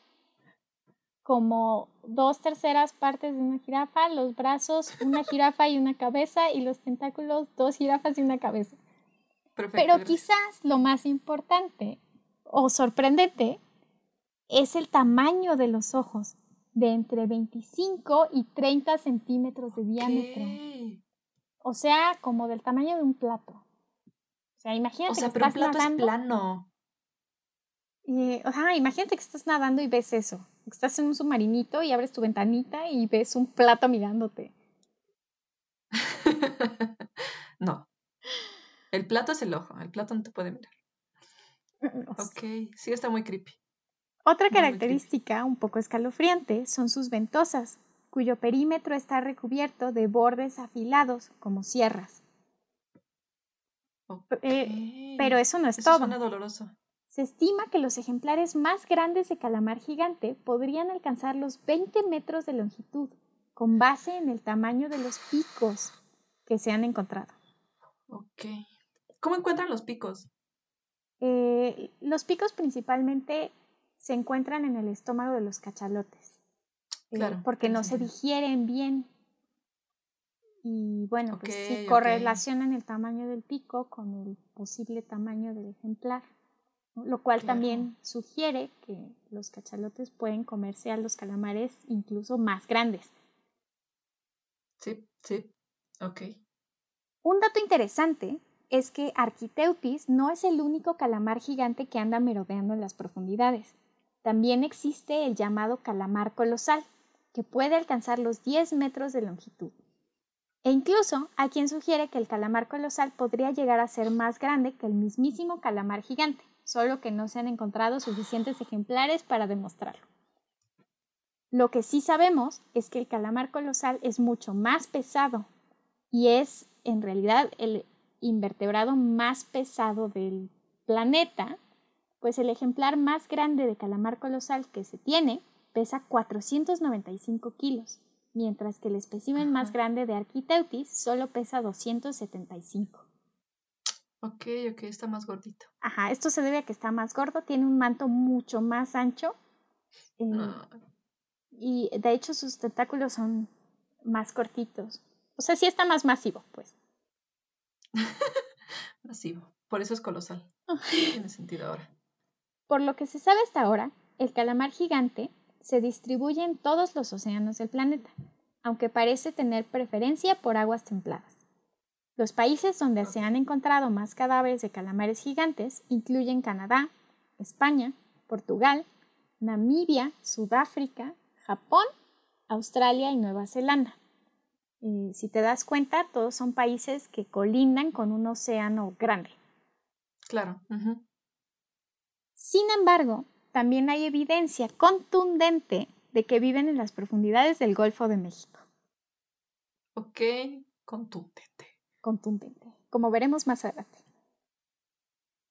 [SPEAKER 1] como dos terceras partes de una jirafa, los brazos una jirafa y una cabeza y los tentáculos dos jirafas y una cabeza.
[SPEAKER 2] Perfecto.
[SPEAKER 1] Pero quizás lo más importante o sorprendente es el tamaño de los ojos, de entre 25 y 30 centímetros de diámetro. O sea, como del tamaño de un plato. O sea, imagínate
[SPEAKER 2] O sea,
[SPEAKER 1] que
[SPEAKER 2] pero un
[SPEAKER 1] estás
[SPEAKER 2] plato es plano.
[SPEAKER 1] y, ajá, imagínate que estás nadando y ves eso. Estás en un submarinito y abres tu ventanita y ves un plato mirándote.
[SPEAKER 2] no. El plato es el ojo. El plato no te puede mirar. Ok. Sí, está muy creepy.
[SPEAKER 1] Otra característica un poco escalofriante son sus ventosas, cuyo perímetro está recubierto de bordes afilados como sierras. Eh, Pero eso no es
[SPEAKER 2] Eso
[SPEAKER 1] todo.
[SPEAKER 2] suena doloroso.
[SPEAKER 1] Se estima que los ejemplares más grandes de calamar gigante podrían alcanzar los 20 metros de longitud, con base en el tamaño de los picos que se han encontrado.
[SPEAKER 2] Ok. ¿Cómo encuentran los picos?
[SPEAKER 1] Eh, los picos principalmente se encuentran en el estómago de los cachalotes, eh,
[SPEAKER 2] Claro,
[SPEAKER 1] porque no se digieren bien. Y bueno, pues sí correlacionan el tamaño del pico con el posible tamaño del ejemplar. Lo cual
[SPEAKER 2] Claro.
[SPEAKER 1] también sugiere que los cachalotes pueden comerse a los calamares incluso más grandes.
[SPEAKER 2] Sí, sí. Ok.
[SPEAKER 1] Un dato interesante es que Architeutis no es el único calamar gigante que anda merodeando en las profundidades. También existe el llamado calamar colosal, que puede alcanzar los 10 metros de longitud. E incluso hay quien sugiere que el calamar colosal podría llegar a ser más grande que el mismísimo calamar gigante, solo que no se han encontrado suficientes ejemplares para demostrarlo. Lo que sí sabemos es que el calamar colosal es mucho más pesado y es en realidad el invertebrado más pesado del planeta, pues el ejemplar más grande de calamar colosal que se tiene pesa 495 kilos, mientras que el espécimen más grande de Architeutis solo pesa 275.
[SPEAKER 2] Ok, ok, está más gordito.
[SPEAKER 1] Ajá, esto se debe a que está más gordo, tiene un manto mucho más ancho eh,
[SPEAKER 2] No,
[SPEAKER 1] y de hecho sus tentáculos son más cortitos. O sea, sí está más masivo, pues.
[SPEAKER 2] masivo. Por eso es colosal. Tiene sentido ahora.
[SPEAKER 1] Por lo que se sabe hasta ahora, el calamar gigante se distribuye en todos los océanos del planeta, aunque parece tener preferencia por aguas templadas. Los países donde se han encontrado más cadáveres de calamares gigantes incluyen Canadá, España, Portugal, Namibia, Sudáfrica, Japón, Australia y Nueva Zelanda. Eh, si te das cuenta, todos son países que colindan con un océano grande.
[SPEAKER 2] Claro.
[SPEAKER 1] Sin embargo, también hay evidencia contundente de que viven en las profundidades del Golfo de México.
[SPEAKER 2] Ok, contundente.
[SPEAKER 1] Contundente, como veremos más adelante.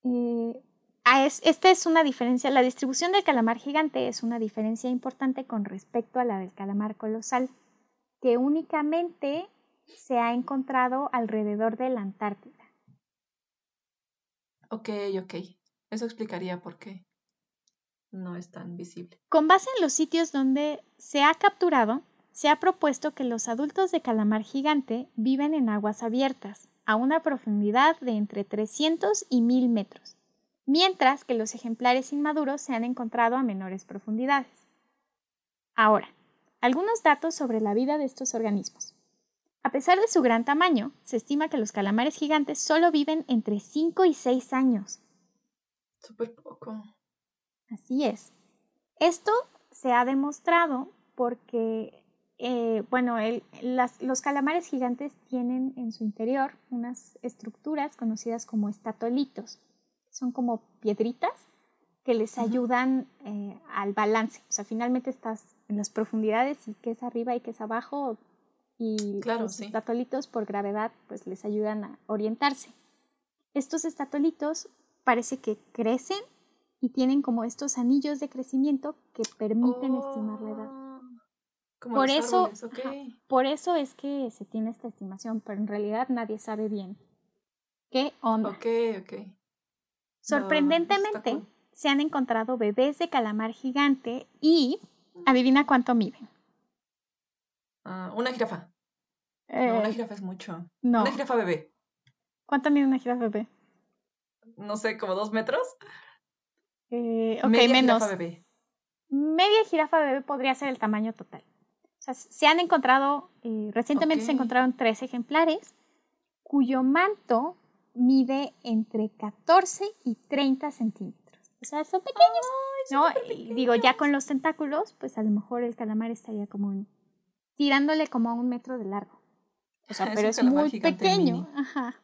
[SPEAKER 1] Eh, ah, es- esta es una diferencia, la distribución del calamar gigante es una diferencia importante con respecto a la del calamar colosal, que únicamente se ha encontrado alrededor de la Antártida.
[SPEAKER 2] Ok, ok. Eso explicaría por qué no es tan visible.
[SPEAKER 1] Con base en los sitios donde se ha capturado, se ha propuesto que los adultos de calamar gigante viven en aguas abiertas, a una profundidad de entre 300 y 1000 metros, mientras que los ejemplares inmaduros se han encontrado a menores profundidades. Ahora, algunos datos sobre la vida de estos organismos. A pesar de su gran tamaño, se estima que los calamares gigantes solo viven entre 5 y 6 años,
[SPEAKER 2] Súper poco.
[SPEAKER 1] Así es. Esto se ha demostrado porque, eh, bueno, el- las- los calamares gigantes tienen en su interior unas estructuras conocidas como estatolitos. Son como piedritas que les ayudan eh, al balance. O sea, finalmente estás en las profundidades y que es arriba y que es abajo y los estatolitos por gravedad pues les ayudan a orientarse. Estos estatolitos parece que crecen y tienen como estos anillos de crecimiento que permiten estimar la edad. Por eso, por eso es que se tiene esta estimación, pero en realidad nadie sabe bien qué onda.
[SPEAKER 2] Ok, ok.
[SPEAKER 1] Sorprendentemente, se han encontrado bebés de calamar gigante y adivina cuánto miden.
[SPEAKER 2] Ah, una jirafa. no, una eh, jirafa es mucho. No. Una jirafa bebé.
[SPEAKER 1] ¿Cuánto mide una jirafa bebé?
[SPEAKER 2] No sé, como dos metros.
[SPEAKER 1] Eh, ok, Media menos. Jirafa bebé. Media jirafa bebé podría ser el tamaño total. O sea, se han encontrado, eh, recientemente se encontraron tres ejemplares cuyo manto mide entre 14 y 30 centímetros. O sea, son pequeños. ¿no? digo, ya con los tentáculos, pues a lo mejor el calamar estaría como tirándole como a un metro de largo. O sea, pero es muy pequeño. Ajá.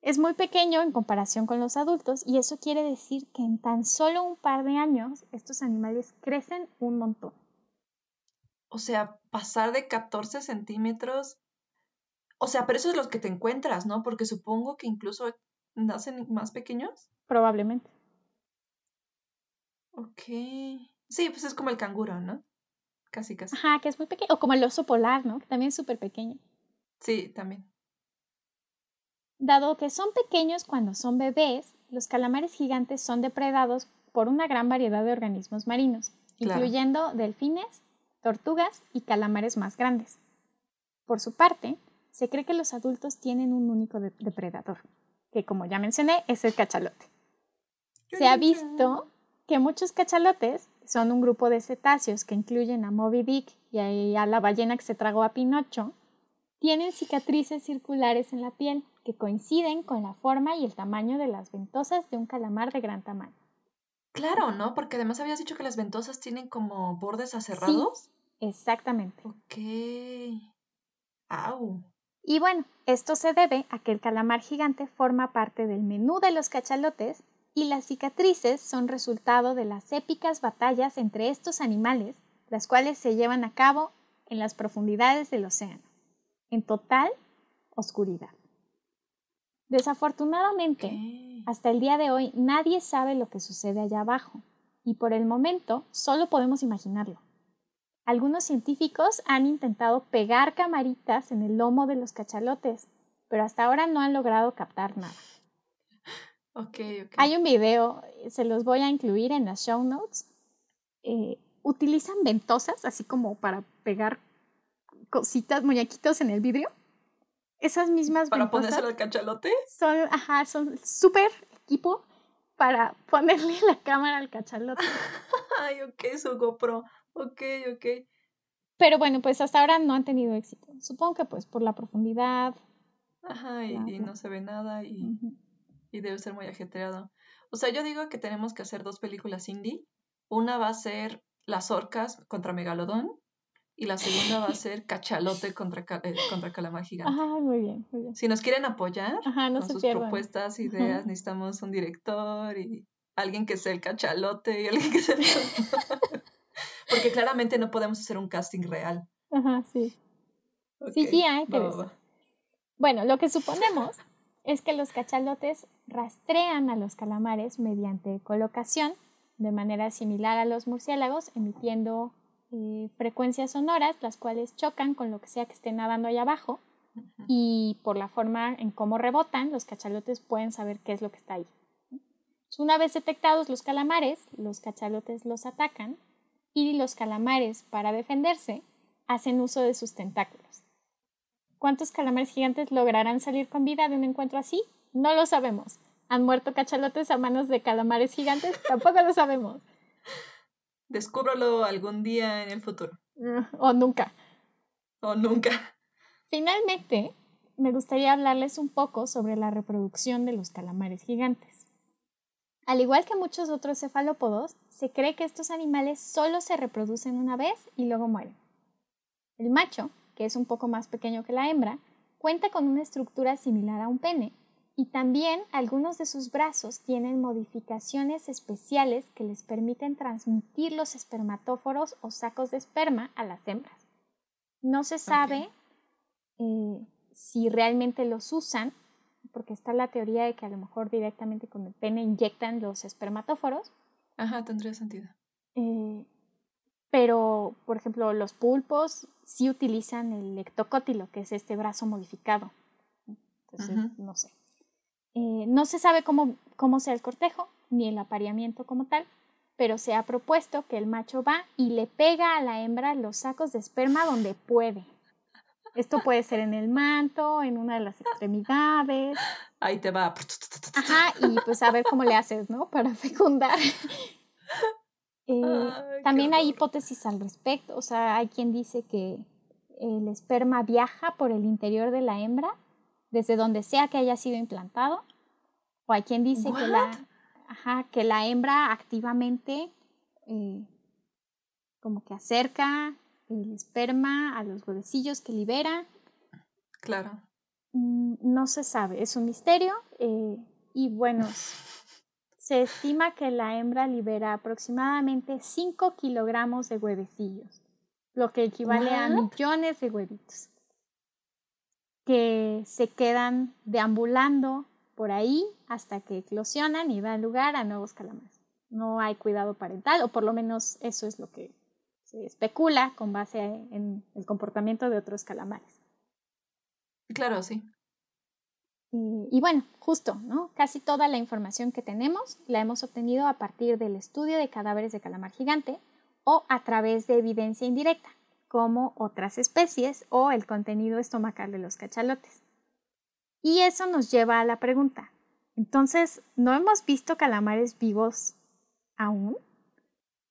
[SPEAKER 1] Es muy pequeño en comparación con los adultos y eso quiere decir que en tan solo un par de años estos animales crecen un montón.
[SPEAKER 2] O sea, pasar de 14 centímetros o sea, pero eso es lo que te encuentras, ¿no? Porque supongo que incluso nacen más pequeños.
[SPEAKER 1] Probablemente.
[SPEAKER 2] Ok. Sí, pues es como el canguro, ¿no? Casi, casi.
[SPEAKER 1] Ajá, que es muy pequeño. O como el oso polar, ¿no? Que también es súper pequeño.
[SPEAKER 2] Sí, también.
[SPEAKER 1] Dado que son pequeños cuando son bebés, los calamares gigantes son depredados por una gran variedad de organismos marinos, incluyendo delfines, tortugas y calamares más grandes. Por su parte, se cree que los adultos tienen un único depredador, que como ya mencioné es el cachalote. Se ha visto que muchos cachalotes son un grupo de cetáceos que incluyen a Moby Dick y a la ballena que se tragó a Pinocho, tienen cicatrices circulares en la piel que coinciden con la forma y el tamaño de las ventosas de un calamar de gran tamaño.
[SPEAKER 2] Claro, ¿no? Porque además habías dicho que las ventosas tienen como bordes aserrados. Sí,
[SPEAKER 1] exactamente.
[SPEAKER 2] Ok. Au.
[SPEAKER 1] Y bueno, esto se debe a que el calamar gigante forma parte del menú de los cachalotes y las cicatrices son resultado de las épicas batallas entre estos animales, las cuales se llevan a cabo en las profundidades del océano. En total, oscuridad. Desafortunadamente, hasta el día de hoy nadie sabe lo que sucede allá abajo, y por el momento solo podemos imaginarlo. Algunos científicos han intentado pegar camaritas en el lomo de los cachalotes, pero hasta ahora no han logrado captar nada.
[SPEAKER 2] Okay, okay.
[SPEAKER 1] Hay un video, se los voy a incluir en las show notes. Eh, utilizan ventosas, así como para pegar cositas, muñequitos en el vidrio. Esas mismas
[SPEAKER 2] ¿Para ponérselo al cachalote?
[SPEAKER 1] Son, ajá, son súper equipo para ponerle la cámara al cachalote.
[SPEAKER 2] Ay, ok, su GoPro. Ok, ok.
[SPEAKER 1] Pero bueno, pues hasta ahora no han tenido éxito. Supongo que pues por la profundidad.
[SPEAKER 2] Ajá, y, no se ve nada y, y debe ser muy ajetreado. O sea, yo digo que tenemos que hacer dos películas indie. Una va a ser Las Orcas contra Megalodón y la segunda va a ser Cachalote contra, eh, contra Calamar Gigante.
[SPEAKER 1] Ajá, muy bien, muy bien.
[SPEAKER 2] Si nos quieren apoyar con sus propuestas, ideas, necesitamos un director y alguien que sea el cachalote y alguien que sea el... Porque claramente no podemos hacer un casting real.
[SPEAKER 1] Ajá, sí. Sí, sí, hay que Bueno, lo que suponemos es que los cachalotes rastrean a los calamares mediante colocación, de manera similar a los murciélagos, emitiendo eh, frecuencias sonoras, las cuales chocan con lo que sea que esté nadando allá abajo. Y por la forma en cómo rebotan, los cachalotes pueden saber qué es lo que está ahí. Una vez detectados los calamares, los cachalotes los atacan y los calamares, para defenderse, hacen uso de sus tentáculos. ¿Cuántos calamares gigantes lograrán salir con vida de un encuentro así? No lo sabemos. ¿Han muerto cachalotes a manos de calamares gigantes? Tampoco lo sabemos.
[SPEAKER 2] Descúbralo algún día en el futuro.
[SPEAKER 1] O nunca.
[SPEAKER 2] O nunca.
[SPEAKER 1] Finalmente, me gustaría hablarles un poco sobre la reproducción de los calamares gigantes. Al igual que muchos otros cefalópodos, se cree que estos animales solo se reproducen una vez y luego mueren. El macho, que es un poco más pequeño que la hembra, cuenta con una estructura similar a un pene Y también algunos de sus brazos tienen modificaciones especiales que les permiten transmitir los espermatóforos o sacos de esperma a las hembras. No se sabe eh, si realmente los usan, porque está la teoría de que a lo mejor directamente con el pene inyectan los espermatóforos.
[SPEAKER 2] Ajá, tendría sentido.
[SPEAKER 1] Eh, pero, por ejemplo, los pulpos sí utilizan el ectocótilo, que es este brazo modificado. Entonces, no sé. Eh, no se sabe cómo, cómo sea el cortejo, ni el apareamiento como tal, pero se ha propuesto que el macho va y le pega a la hembra los sacos de esperma donde puede. Esto puede ser en el manto, en una de las extremidades.
[SPEAKER 2] Ahí te va.
[SPEAKER 1] Ajá, y pues a ver cómo le haces, ¿no? Para fecundar. Eh, también hay hipótesis al respecto. O sea, hay quien dice que el esperma viaja por el interior de la hembra, desde donde sea que haya sido implantado. O hay quien dice que la, ajá, que la hembra activamente eh, como que acerca el esperma a los huevecillos que libera.
[SPEAKER 2] Claro.
[SPEAKER 1] Mm, no se sabe, es un misterio. Eh, y bueno, se estima que la hembra libera aproximadamente 5 kilogramos de huevecillos, lo que equivale a millones de huevitos, que se quedan deambulando por ahí hasta que eclosionan y dan lugar a nuevos calamares. No hay cuidado parental, o por lo menos eso es lo que se especula con base en el comportamiento de otros calamares.
[SPEAKER 2] Claro, sí.
[SPEAKER 1] Y, bueno, justo, ¿no? Casi toda la información que tenemos la hemos obtenido a partir del estudio de cadáveres de calamar gigante o a través de evidencia indirecta, como otras especies o el contenido estomacal de los cachalotes. Y eso nos lleva a la pregunta, entonces, ¿no hemos visto calamares vivos aún?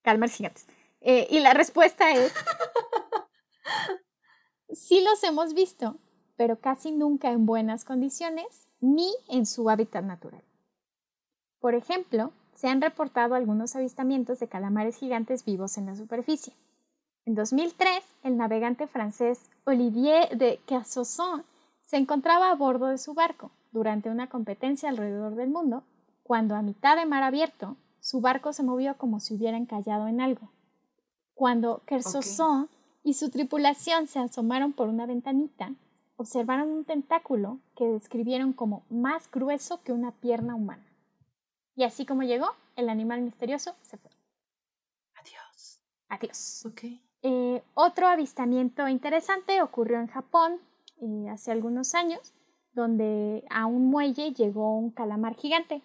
[SPEAKER 1] Calamares gigantes. Eh, y la respuesta es, sí los hemos visto, pero casi nunca en buenas condiciones ni en su hábitat natural. Por ejemplo, se han reportado algunos avistamientos de calamares gigantes vivos en la superficie. En 2003, el navegante francés Olivier de Cassosson se encontraba a bordo de su barco durante una competencia alrededor del mundo, cuando a mitad de mar abierto, su barco se movió como si hubiera encallado en algo. Cuando Kersosson y su tripulación se asomaron por una ventanita, observaron un tentáculo que describieron como más grueso que una pierna humana. Y así como llegó, el animal misterioso se fue.
[SPEAKER 2] Adiós.
[SPEAKER 1] Adiós.
[SPEAKER 2] Okay.
[SPEAKER 1] Eh, otro avistamiento interesante ocurrió en Japón eh, hace algunos años, donde a un muelle llegó un calamar gigante.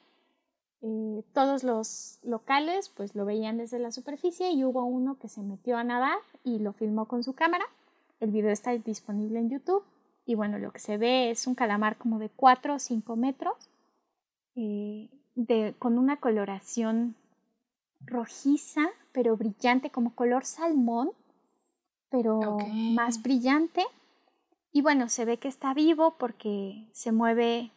[SPEAKER 1] Eh, todos los locales pues lo veían desde la superficie y hubo uno que se metió a nadar y lo filmó con su cámara. El video está disponible en YouTube y bueno, lo que se ve es un calamar como de 4 o 5 metros, eh, de, con una coloración rojiza, pero brillante, como color salmón, pero más brillante. Y bueno, se ve que está vivo porque se mueve,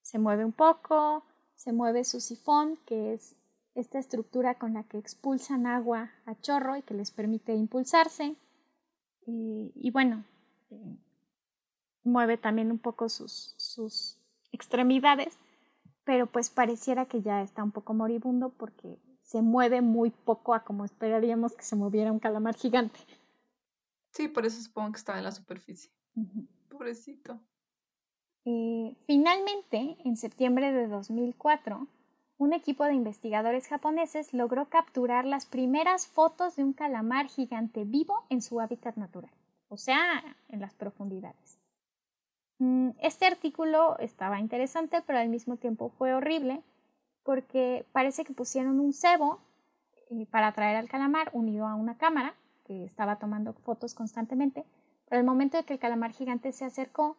[SPEAKER 1] se mueve un poco, se mueve su sifón, que es esta estructura con la que expulsan agua a chorro y que les permite impulsarse. Y, y bueno, eh, mueve también un poco sus, sus extremidades, pero pues pareciera que ya está un poco moribundo porque se mueve muy poco a como esperaríamos que se moviera un calamar gigante.
[SPEAKER 2] Sí, por eso supongo que estaba en la superficie. Pobrecito.
[SPEAKER 1] Eh, finalmente, en septiembre de 2004, un equipo de investigadores japoneses logró capturar las primeras fotos de un calamar gigante vivo en su hábitat natural, o sea, en las profundidades. Mm, este artículo estaba interesante, pero al mismo tiempo fue horrible porque parece que pusieron un cebo eh, para atraer al calamar unido a una cámara que estaba tomando fotos constantemente. Pero al momento de que el calamar gigante se acercó,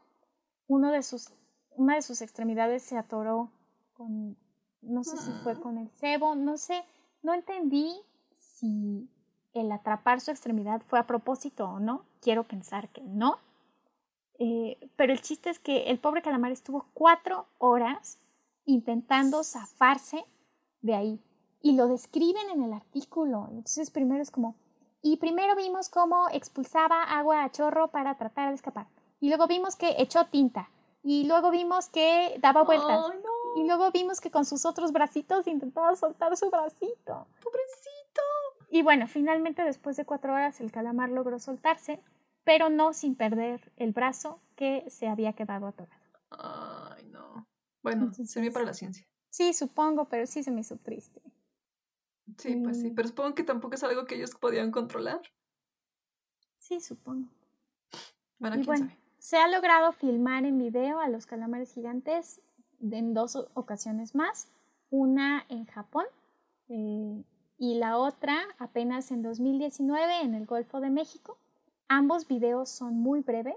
[SPEAKER 1] uno de sus, una de sus extremidades se atoró con, no sé si fue con el cebo, no sé, no entendí si el atrapar su extremidad fue a propósito o no. Quiero pensar que no, eh, pero el chiste es que el pobre calamar estuvo cuatro horas intentando zafarse de ahí. Y lo describen en el artículo. Entonces primero es como, y primero vimos cómo expulsaba agua a chorro para tratar de escapar. Y luego vimos que echó tinta. Y luego vimos que daba vueltas.
[SPEAKER 2] Ay, no.
[SPEAKER 1] Y luego vimos que con sus otros bracitos intentaba soltar su bracito.
[SPEAKER 2] Pobrecito.
[SPEAKER 1] Y bueno, finalmente después de cuatro horas el calamar logró soltarse, pero no sin perder el brazo que se había quedado atorado.
[SPEAKER 2] Ay, no. Bueno,
[SPEAKER 1] Entonces-
[SPEAKER 2] sirvió para la ciencia.
[SPEAKER 1] Sí, supongo, pero sí se me hizo triste.
[SPEAKER 2] Sí, pues sí.
[SPEAKER 1] Mm.
[SPEAKER 2] Pero supongo que tampoco es algo que ellos podían controlar.
[SPEAKER 1] Sí, supongo.
[SPEAKER 2] Bueno, quién
[SPEAKER 1] bueno,
[SPEAKER 2] sabe.
[SPEAKER 1] se ha logrado filmar en video a los calamares gigantes en dos ocasiones más, una en Japón eh, y la otra apenas en 2019 en el Golfo de México. Ambos videos son muy breves,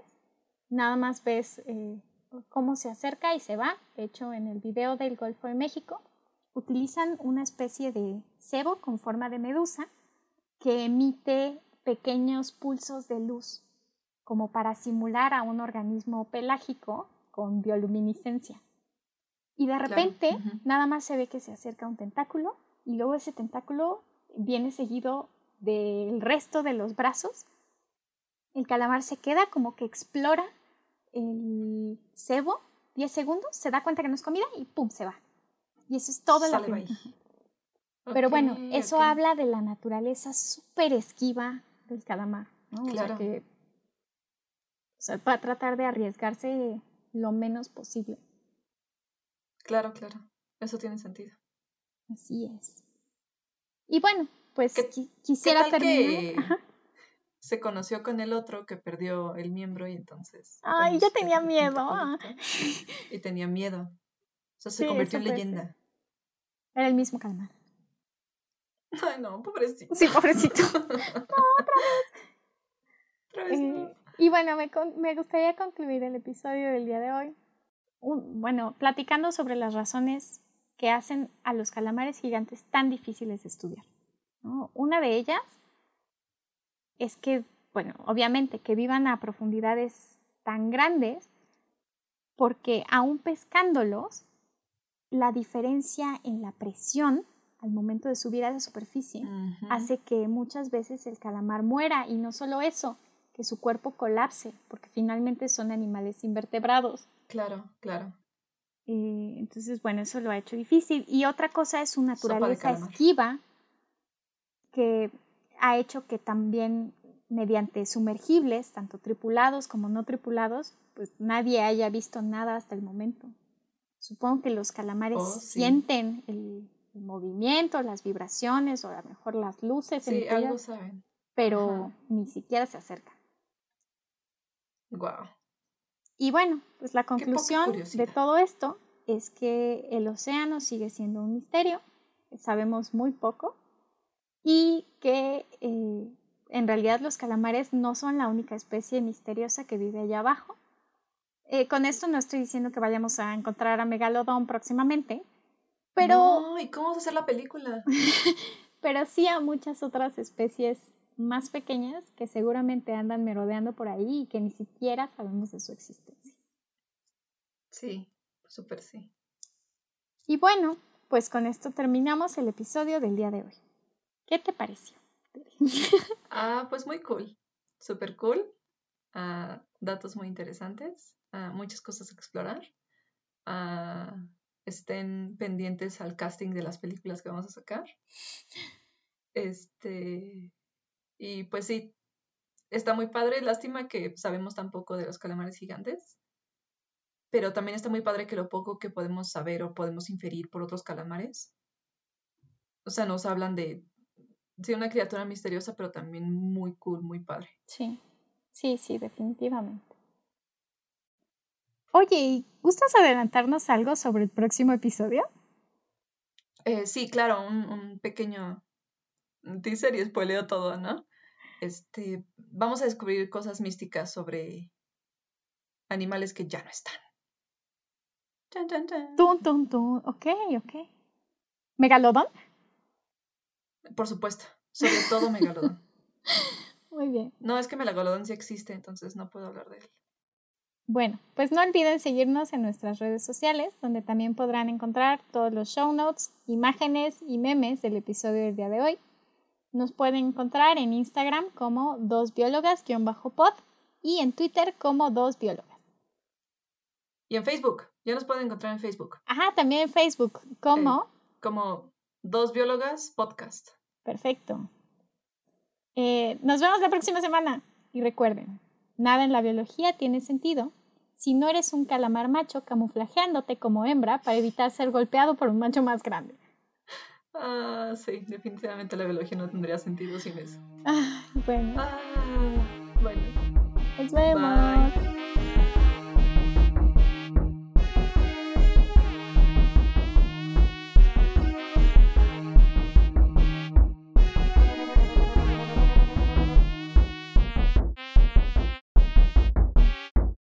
[SPEAKER 1] nada más ves eh, cómo se acerca y se va. Hecho, en el video del Golfo de México utilizan una especie de cebo con forma de medusa que emite pequeños pulsos de luz como para simular a un organismo pelágico con bioluminiscencia. Y de
[SPEAKER 2] Claro,
[SPEAKER 1] repente nada más se ve que se acerca un tentáculo y luego ese tentáculo viene seguido del resto de los brazos. El calamar se queda como que explora el cebo 10 segundos, se da cuenta que no es comida y ¡pum! se va. Y eso es todo la película. Pero bueno, eso habla de la naturaleza súper esquiva del calamar, ¿no? O sea
[SPEAKER 2] Claro.
[SPEAKER 1] que o sea, va a tratar de arriesgarse lo menos posible.
[SPEAKER 2] Claro, claro. Eso tiene sentido.
[SPEAKER 1] Así es. Y bueno, pues
[SPEAKER 2] ¿Qué-
[SPEAKER 1] qui-
[SPEAKER 2] ¿Qué
[SPEAKER 1] quisiera
[SPEAKER 2] tal
[SPEAKER 1] terminar.
[SPEAKER 2] que
[SPEAKER 1] Ajá.
[SPEAKER 2] se conoció con el otro que perdió el miembro y entonces...
[SPEAKER 1] Ay, yo tenía miedo, ah.
[SPEAKER 2] Y tenía miedo. O sea, se
[SPEAKER 1] Sí,
[SPEAKER 2] convirtió en
[SPEAKER 1] ser.
[SPEAKER 2] leyenda.
[SPEAKER 1] Era el mismo calamar.
[SPEAKER 2] Ay, no, pobrecito.
[SPEAKER 1] Sí, pobrecito.
[SPEAKER 2] Otra vez no.
[SPEAKER 1] Eh, y bueno, me, me gustaría concluir el episodio del día de hoy, un- bueno, platicando sobre las razones que hacen a los calamares gigantes tan difíciles de estudiar. ¿no? Una de ellas es que, bueno, obviamente que vivan a profundidades tan grandes, porque aún pescándolos, la diferencia en la presión al momento de subir a la superficie hace que muchas veces el calamar muera y no solo eso, que su cuerpo colapse, porque finalmente son animales invertebrados.
[SPEAKER 2] Claro, claro.
[SPEAKER 1] Eh, entonces, bueno, eso lo ha hecho difícil. Y otra cosa es su naturaleza esquiva, que ha hecho que también mediante sumergibles, tanto tripulados como no tripulados, pues nadie haya visto nada hasta el momento. Supongo que los calamares
[SPEAKER 2] Oh, sí.
[SPEAKER 1] sienten el, el movimiento, las vibraciones o a lo mejor las luces
[SPEAKER 2] Sí,
[SPEAKER 1] emitidas,
[SPEAKER 2] algo saben.
[SPEAKER 1] pero
[SPEAKER 2] Ajá.
[SPEAKER 1] ni siquiera se acercan.
[SPEAKER 2] Wow.
[SPEAKER 1] Y bueno, pues la conclusión de todo esto es que el océano sigue siendo un misterio, sabemos muy poco y que eh, en realidad los calamares no son la única especie misteriosa que vive allá abajo. Eh, con esto no estoy diciendo que vayamos a encontrar a Megalodón próximamente, pero,
[SPEAKER 2] No, ¿y cómo vas a hacer la película?
[SPEAKER 1] pero sí a muchas otras especies más pequeñas que seguramente andan merodeando por ahí y que ni siquiera sabemos de su existencia.
[SPEAKER 2] Sí, súper sí.
[SPEAKER 1] Y bueno, pues con esto terminamos el episodio del día de hoy. ¿Qué te pareció?
[SPEAKER 2] Ah, pues muy cool. Súper cool. Ah, datos muy interesantes. Muchas cosas a explorar. Estén pendientes al casting de las películas que vamos a sacar. Este. Y pues sí, está muy padre. Lástima que sabemos tan poco de los calamares gigantes. Pero también está muy padre que lo poco que podemos saber o podemos inferir por otros calamares. O sea, nos hablan de, de una criatura misteriosa, pero también muy cool, muy padre.
[SPEAKER 1] Sí, sí, sí, definitivamente. Oye, ¿y ¿gustas adelantarnos algo sobre el próximo episodio?
[SPEAKER 2] Eh, sí, claro, un, un pequeño teaser y spoileo todo, ¿no? Este, vamos a descubrir cosas místicas sobre animales que ya no están. Chan, chan, chan.
[SPEAKER 1] Tun, tun, tun. Ok, ok. ¿Megalodón?
[SPEAKER 2] Por supuesto, sobre todo Megalodón.
[SPEAKER 1] Muy bien.
[SPEAKER 2] No, es que Megalodón sí existe, entonces no puedo hablar de él.
[SPEAKER 1] Bueno, pues no olviden seguirnos en nuestras redes sociales, donde también podrán encontrar todos los show notes, imágenes y memes del episodio del día de hoy. Nos pueden encontrar en Instagram como dos biólogas-pod y en Twitter como dos biólogas.
[SPEAKER 2] Y en Facebook, ya nos pueden encontrar en Facebook.
[SPEAKER 1] Ajá, también en Facebook. ¿Cómo?
[SPEAKER 2] como Dos Biólogas Podcast.
[SPEAKER 1] Perfecto. Eh, nos vemos la próxima semana. Y recuerden, nada en la biología tiene sentido si no eres un calamar macho camuflajeándote como hembra para evitar ser golpeado por un macho más grande.
[SPEAKER 2] Ah, sí, definitivamente la biología no tendría sentido sin eso.
[SPEAKER 1] Ah, bueno.
[SPEAKER 2] Ah, bueno.
[SPEAKER 1] Nos vemos.
[SPEAKER 2] Bye.